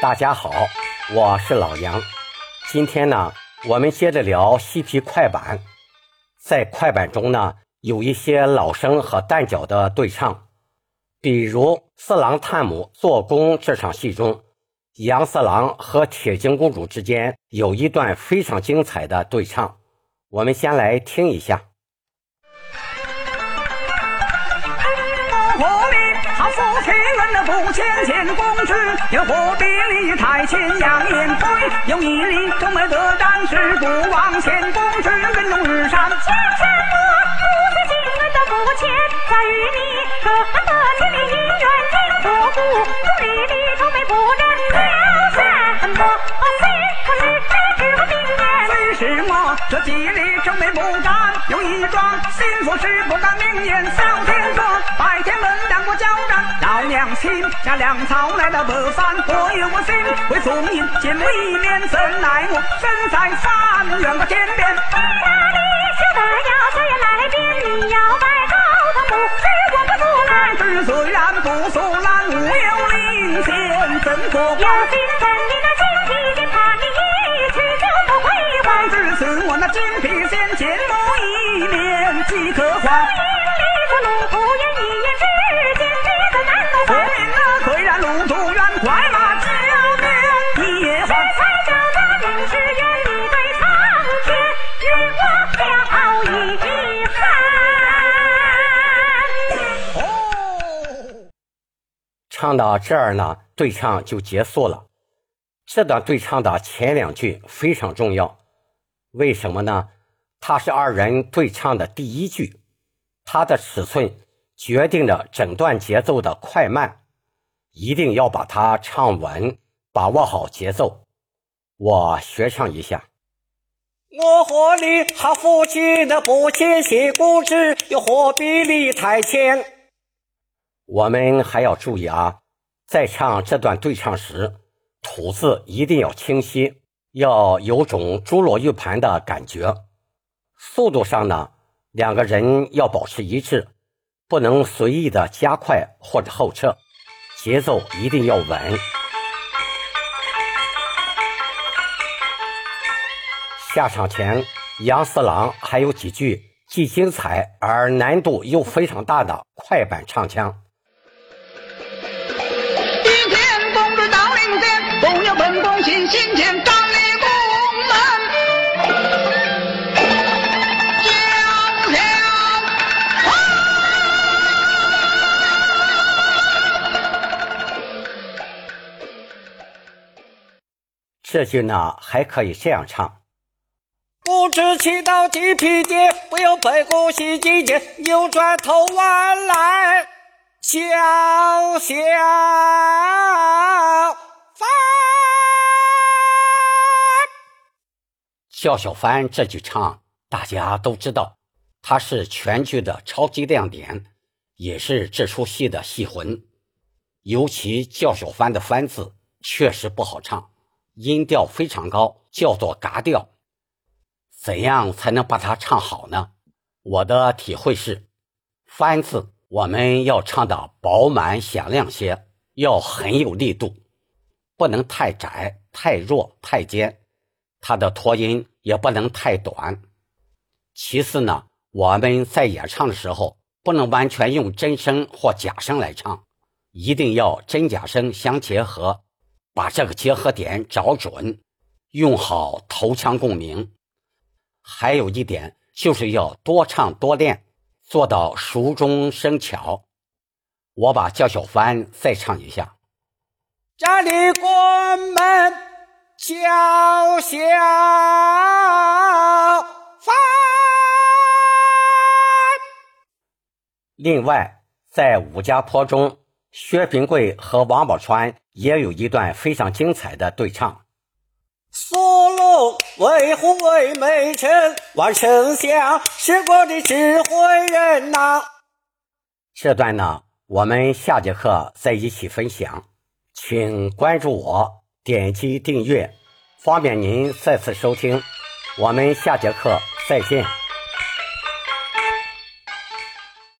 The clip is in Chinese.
大家好，我是老杨。今天呢，我们接着聊西皮快板。在快板中呢，有一些老生和旦角的对唱，比如《四郎探母做工》这场戏中，杨四郎和铁镜公主之间有一段非常精彩的对唱。我们先来听一下。夫妻恩爱不前见公主，又何必离台前扬言推？有一例都没得战事，不忘前公之这几里正没不敢有一桩？心腹是不敢明言，小天说白天门两国交战，老娘亲下粮草来到北方，我有我心为宋营见一面，怎奈我身在三远个天边。哪里晓得要小爷来边，你要拜高堂母，是我不阻拦。是虽然不阻拦，无有领先怎过关？有心还。只是我那金皮仙见我一面即可还。一里说路不远，一夜之间这个难都我翻。命啊，虽然路途远，快马救命你也这还。才叫他人是愿你对苍天与我了一番。哦。唱到这儿呢，对唱就结束了。这段对唱的前两句非常重要，为什么呢？它是二人对唱的第一句，它的尺寸决定着整段节奏的快慢，一定要把它唱稳，把握好节奏。我学唱一下。我和你他父亲的不谦谢公之，又何必离太前？我们还要注意啊，在唱这段对唱时，吐字一定要清晰，要有种珠落玉盘的感觉。速度上呢，两个人要保持一致，不能随意的加快或者后撤，节奏一定要稳。下场前，杨四郎还有几句既精彩而难度又非常大的快板唱腔。这句呢还可以这样唱：不知祈祷鸡皮街，不由北宫西季节，扭转头弯来，小小帆。笑小帆这句唱大家都知道，它是全剧的超级亮点，也是这出戏的戏魂。尤其叫小帆的“帆”字确实不好唱，音调非常高，叫做嘎调。怎样才能把它唱好呢？我的体会是，“翻”字我们要唱的饱满响亮些，要很有力度，不能太窄、太弱、太尖，它的拖音也不能太短。其次呢，我们在演唱的时候不能完全用真声或假声来唱。一定要真假声相结合，把这个结合点找准，用好头腔共鸣。还有一点就是要多唱多练，做到熟中生巧。我把叫小帆再唱一下：家里关门，叫小帆。另外，在武家坡中。薛平贵和王宝钏也有一段非常精彩的对唱：“苏龙为虎为美臣，望丞相是我的智慧人呐。”这段呢，我们下节课再一起分享，请关注我，点击订阅，方便您再次收听。我们下节课再见。